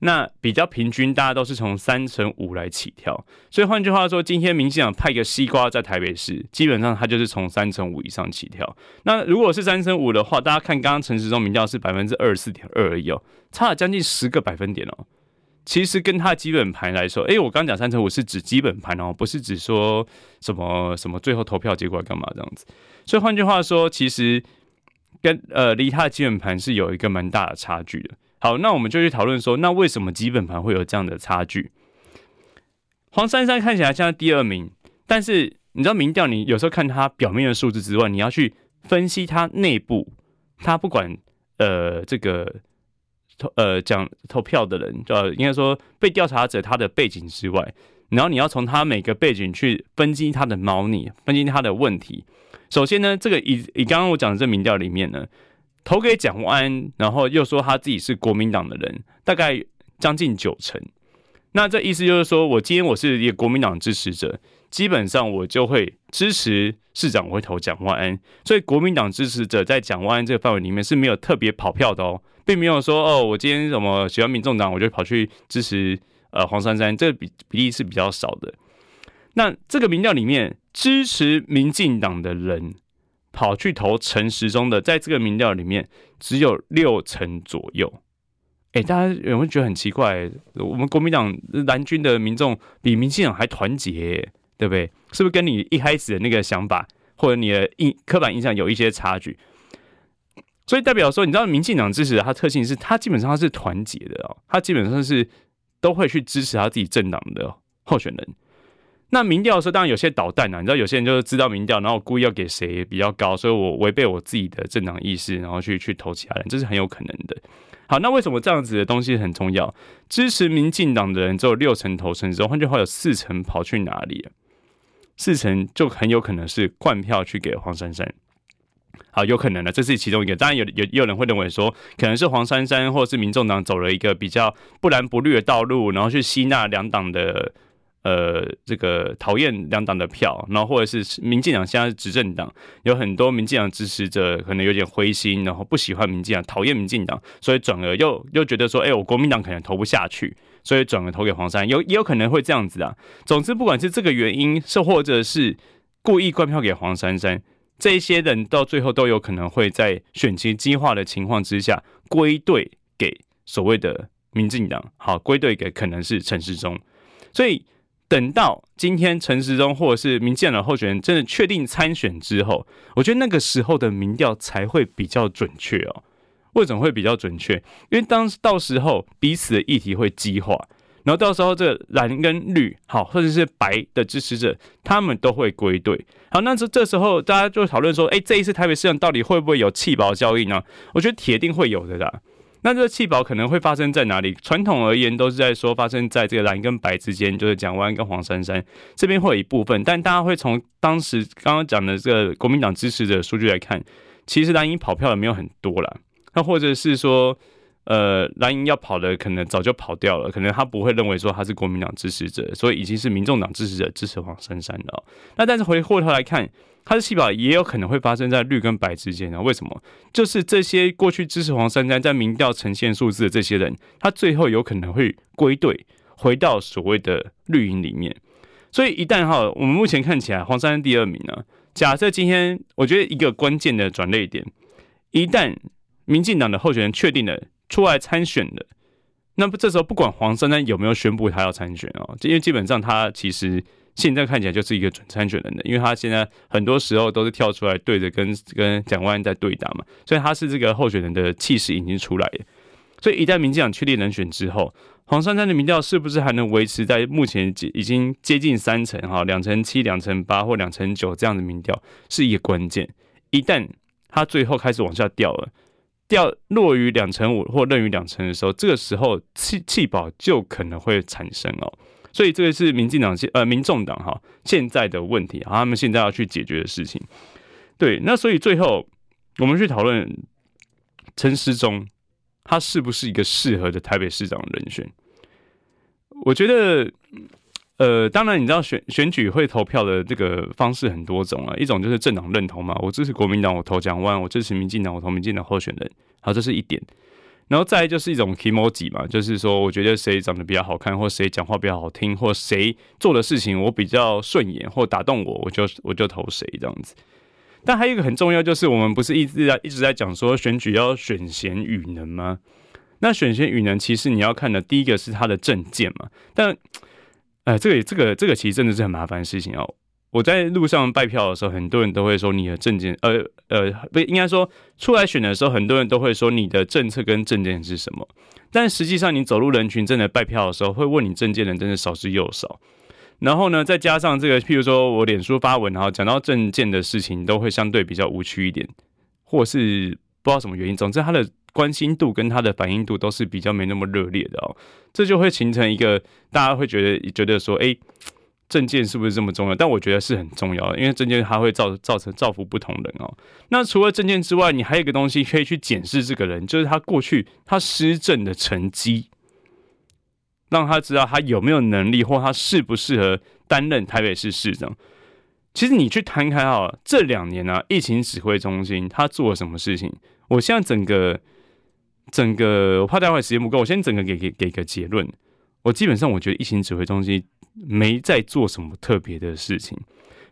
那比较平均，大家都是从三成五来起跳，所以换句话说，今天民进党派个西瓜在台北市，基本上他就是从三成五以上起跳。那如果是三成五的话，大家看刚刚陈时中民调是百分之二十四点二而已哦，差了将近十个百分点哦。其实跟他基本盘来说，诶，我刚讲三成五是指基本盘哦，不是指说什么什么最后投票结果干嘛这样子。所以换句话说，其实跟呃离他的基本盘是有一个蛮大的差距的。好，那我们就去讨论说，那为什么基本盘会有这样的差距？黄珊珊看起来像第二名，但是你知道民调，你有时候看它表面的数字之外，你要去分析它内部，它不管呃这个投呃讲投票的人，呃应该说被调查者他的背景之外，然后你要从他每个背景去分析他的猫腻，分析他的问题。首先呢，这个以以刚刚我讲的这民调里面呢。投给蒋万安，然后又说他自己是国民党的人，大概将近九成。那这意思就是说，我今天我是一个国民党支持者，基本上我就会支持市长，我会投蒋万安。所以国民党支持者在蒋万安这个范围里面是没有特别跑票的哦，并没有说哦，我今天什么喜欢民众党，我就跑去支持呃黄珊珊，这个比比例是比较少的。那这个民调里面支持民进党的人。跑去投陈时中的，在这个民调里面只有六成左右。哎、大家有没有觉得很奇怪？我们国民党蓝军的民众比民进党还团结，对不对？是不是跟你一开始的那个想法或者你的印刻板印象有一些差距？所以代表说，你知道民进党支持的它特性是，它基本上它是团结的哦，它基本上是都会去支持他自己政党的候选人。那民调的时候，当然有些捣蛋啊，你知道有些人就是知道民调，然后故意要给谁比较高，所以我违背我自己的政党意识，然后去去投其他人，这是很有可能的。好，那为什么这样子的东西很重要？支持民进党的人只有六成投成之后，换句话有四成跑去哪里？四成就很有可能是灌票去给黄珊珊。好，有可能的，这是其中一个。当然有有也有人会认为说，可能是黄珊珊或者是民众党走了一个比较不蓝不绿的道路，然后去吸纳两党的。呃，这个讨厌两党的票，然后或者是民进党现在是执政党，有很多民进党支持者可能有点灰心，然后不喜欢民进党，讨厌民进党，所以转而又又觉得说，哎，我国民党可能投不下去，所以转而投给黄珊，有也有可能会这样子啊。总之，不管是这个原因，是或者是故意灌票给黄珊珊，这些人到最后都有可能会在选情激化的情况之下归队给所谓的民进党，好，归队给可能是陈时中，所以。等到今天陈时中或者是民进党候选人真的确定参选之后，我觉得那个时候的民调才会比较准确哦。为什么会比较准确？因为当到时候彼此的议题会激化，然后到时候这个蓝跟绿，好，或者是白的支持者，他们都会归队。好，那这这时候大家就讨论说，哎，这一次台北市长到底会不会有弃保效应呢？我觉得铁定会有的啦。那这个弃保可能会发生在哪里？传统而言都是在说发生在这个蓝跟白之间，就是蒋万跟黄珊珊这边会有一部分，但大家会从当时刚刚讲的这个国民党支持者数据来看，其实蓝营跑票的没有很多啦。那或者是说，呃，蓝营要跑的可能早就跑掉了，可能他不会认为说他是国民党支持者，所以已经是民众党支持者支持黄珊珊了。那但是回过头来看。他的弃保也有可能会发生在绿跟白之间啊？为什么？就是这些过去支持黄珊珊在民调呈现数字的这些人，他最后有可能会归队，回到所谓的绿营里面。所以一旦哈，我们目前看起来黄珊珊第二名呢，假设今天我觉得一个关键的转捩点，一旦民进党的候选人确定了出来参选的，那么这时候不管黄珊珊有没有宣布他要参选哦，因为基本上他其实。现在看起来就是一个准参选人的，因为他现在很多时候都是跳出来对着跟跟蒋万安在对打嘛，所以他是这个候选人的气势已经出来了。所以一旦民进党确定人选之后，黄珊珊的民调是不是还能维持在目前已经接近三成哈，两成七、两成八或两成九这样的民调是一个关键。一旦他最后开始往下掉了，掉落于两成五或任于两成的时候，这个时候弃弃保就可能会产生哦。所以这个是民进党现呃民众党哈现在的问题，他们现在要去解决的事情。对，那所以最后我们去讨论陈时中他是不是一个适合的台北市长人选？我觉得，呃，当然你知道选选举会投票的这个方式很多种啊，一种就是政党认同嘛，我支持国民党，我投蒋万；我支持民进党，我投民进党候选人。好，这是一点。然后再来就是一种 kimoji 嘛，就是说我觉得谁长得比较好看，或谁讲话比较好听，或谁做的事情我比较顺眼或打动我，我就我就投谁这样子。但还有一个很重要，就是我们不是一直在一直在讲说选举要选贤与能吗？那选贤与能，其实你要看的第一个是他的政见嘛。但，哎，这个这个这个其实真的是很麻烦的事情哦。我在路上拜票的时候，很多人都会说你的证件，呃呃，不应该说出来选的时候，很多人都会说你的政策跟证件是什么。但实际上，你走入人群真的拜票的时候，会问你证件的人真的少之又少。然后呢，再加上这个，譬如说我脸书发文，然后讲到证件的事情，都会相对比较无趣一点，或是不知道什么原因，总之他的关心度跟他的反应度都是比较没那么热烈的哦。这就会形成一个大家会觉得觉得说，哎。政见是不是这么重要？但我觉得是很重要的，因为政见它会造造成造福不同人哦。那除了政见之外，你还有一个东西可以去检视这个人，就是他过去他施政的成绩，让他知道他有没有能力，或他适不适合担任台北市市长。其实你去摊开哈，这两年啊，疫情指挥中心他做了什么事情？我现在整个整个，我怕待会时间不够，我先整个给给给个结论。我基本上我觉得疫情指挥中心。没在做什么特别的事情，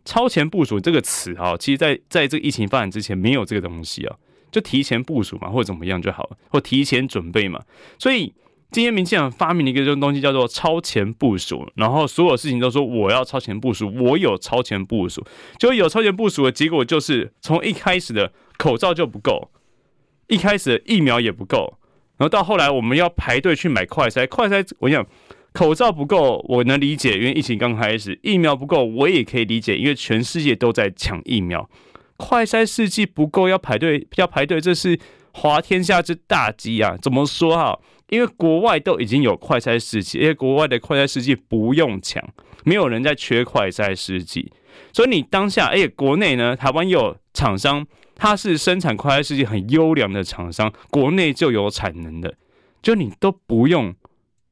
超前部署这个词啊，其实在在这个疫情发展之前没有这个东西啊，就提前部署嘛，或者怎么样就好了，或提前准备嘛。所以今天民进党发明了一个这种东西叫做超前部署，然后所有事情都说我要超前部署，我有超前部署，就有超前部署的结果就是从一开始的口罩就不够，一开始疫苗也不够，然后到后来我们要排队去买快筛，快筛我想。口罩不够，我能理解，因为疫情刚开始；疫苗不够，我也可以理解，因为全世界都在抢疫苗。快筛试剂不够，要排队，要排队，这是滑天下之大稽啊！怎么说哈？因为国外都已经有快筛试剂，因为国外的快筛试剂不用抢，没有人在缺快筛试剂。所以你当下，哎，国内呢，台湾有厂商，它是生产快筛试剂很优良的厂商，国内就有产能的，就你都不用。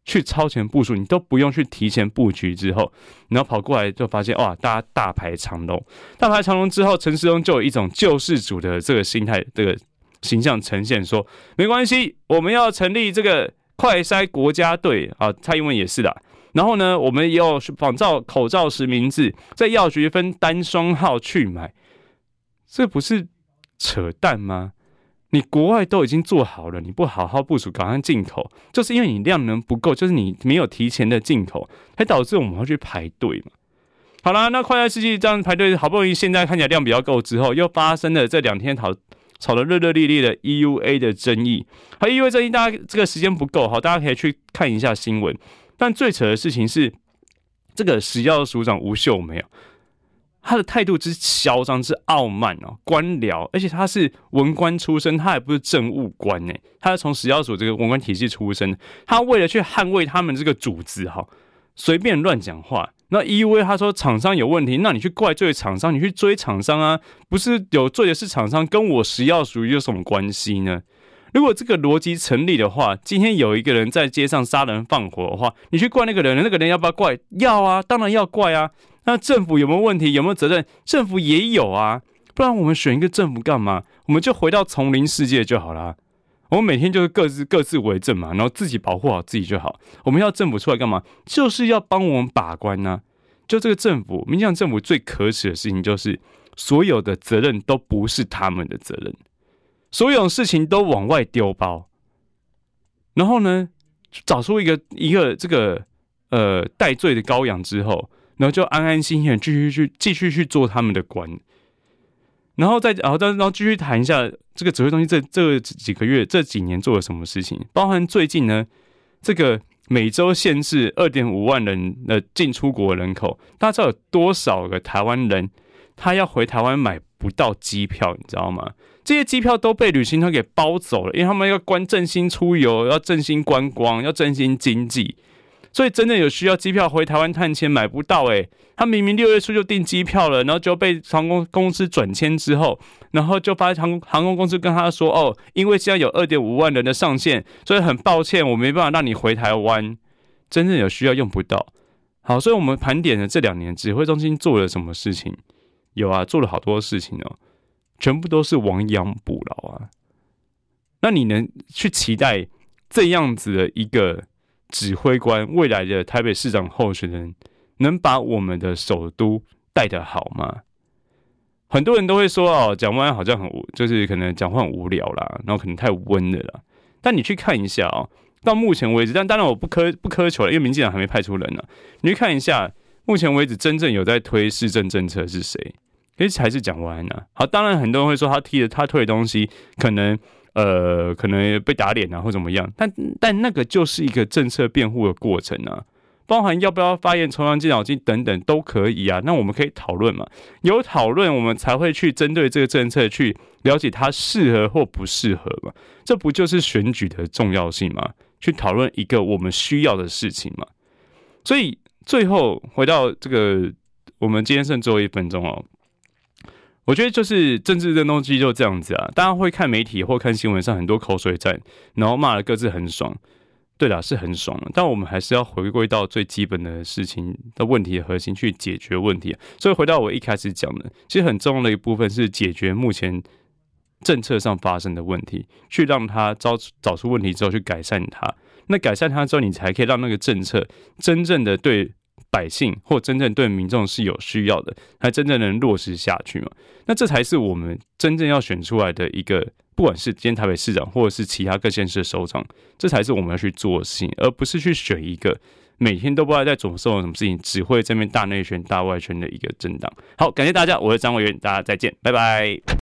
去超前部署，你都不用去提前布局，之后，然后跑过来就发现哇，大家大排长龙，大排长龙之后，陈时中就有一种救世主的这个心态，这个形象呈现，说没关系，我们要成立这个快筛国家队啊，蔡英文也是的。然后呢，我们也要仿照口罩实名制，在药局分单双号去买，这不是扯淡吗？你国外都已经做好了，你不好好部署，赶快进口，就是因为你量能不够，就是你没有提前的进口，才导致我们要去排队嘛。好啦，那快筛试剂这样排队，好不容易现在看起来量比较够之后，又发生了这两天讨吵得热热烈烈的 EUA 的争议。好，EUA 争议，大家这个时间不够，好，大家可以去看一下新闻。但最扯的事情是，这个食药署长吴秀梅啊，他的态度之嚣张、之傲慢哦，官僚，而且他是文官出身，他也不是政务官呢，他是从食药署这个文官体系出身，他为了去捍卫他们这个组织，哈，随便乱讲话。那 EUA 他说厂商有问题，那你去怪罪厂商，你去追厂商啊，不是有罪的是厂商，跟我食药署有什么关系呢？如果这个逻辑成立的话，今天有一个人在街上杀人放火的话，你去怪那个人，那个人要不要怪？要啊，当然要怪啊。那政府有没有问题？有没有责任？政府也有啊，不然我们选一个政府干嘛？我们就回到丛林世界就好了。我们每天就是各自各自为政嘛，然后自己保护好自己就好。我们要政府出来干嘛？就是要帮我们把关呢、就这个政府，民进党政府最可耻的事情就是，所有的责任都不是他们的责任。所有事情都往外丢包，然后呢，找出一个一个这个呃戴罪的羔羊之后，然后就安安心心的继续去继续去做他们的官，然后再然后再然后继续谈一下这个指挥中心这这几个月这几年做了什么事情，包含最近呢这个每周限制二点五万人的进出国人口，大家知道有多少个台湾人他要回台湾买不到机票，你知道吗？这些机票都被旅行团给包走了，因为他们要关振兴出游，要振兴观光，要振兴经济，所以真的有需要机票回台湾探亲买不到诶，他明明六月初就订机票了，然后就被航空公司转签之后，然后就发航航空公司跟他说哦，因为现在有二点五万人的上限，所以很抱歉，我没办法让你回台湾。真正有需要用不到。好，所以我们盘点了这两年指挥中心做了什么事情？有啊，做了好多事情哦。全部都是亡羊补牢啊！那你能去期待这样子的一个指挥官，未来的台北市长候选人，能把我们的首都带得好吗？很多人都会说哦，蒋万安好像很无，就是可能讲话很无聊啦，然后可能太温了啦。但你去看一下哦，到目前为止，但当然我不苛不苛求了，因为民进党还没派出人呢。你去看一下，目前为止真正有在推市政政策是谁？其实还是蒋万安呢。好，当然很多人会说他提的他推的东西可能呃可能被打脸啊或怎么样，但但那个就是一个政策辩护的过程啊，包含要不要发言重阳敬老金等等都可以啊。那我们可以讨论嘛，有讨论我们才会去针对这个政策去了解它适合或不适合嘛。这不就是选举的重要性吗？去讨论一个我们需要的事情嘛。所以最后回到这个，我们今天剩最后一分钟哦。我觉得就是政治的东西就这样子啊，大家会看媒体或看新闻上很多口水战，然后骂的各自很爽，对啦，是很爽，但我们还是要回归到最基本的事情的问题的核心去解决问题。所以回到我一开始讲的，其实很重要的一部分是解决目前政策上发生的问题，去让他找找出问题之后去改善它。那改善它之后，你才可以让那个政策真正的对。百姓或真正对民众是有需要的，还真正能落实下去嘛？那这才是我们真正要选出来的一个，不管是今天台北市长，或者是其他各县市的首长，这才是我们要去做的事情，而不是去选一个每天都不知道在做什么事情，只会这边大内圈、大外圈的一个政党。好，感谢大家，我是张委员，大家再见，拜拜。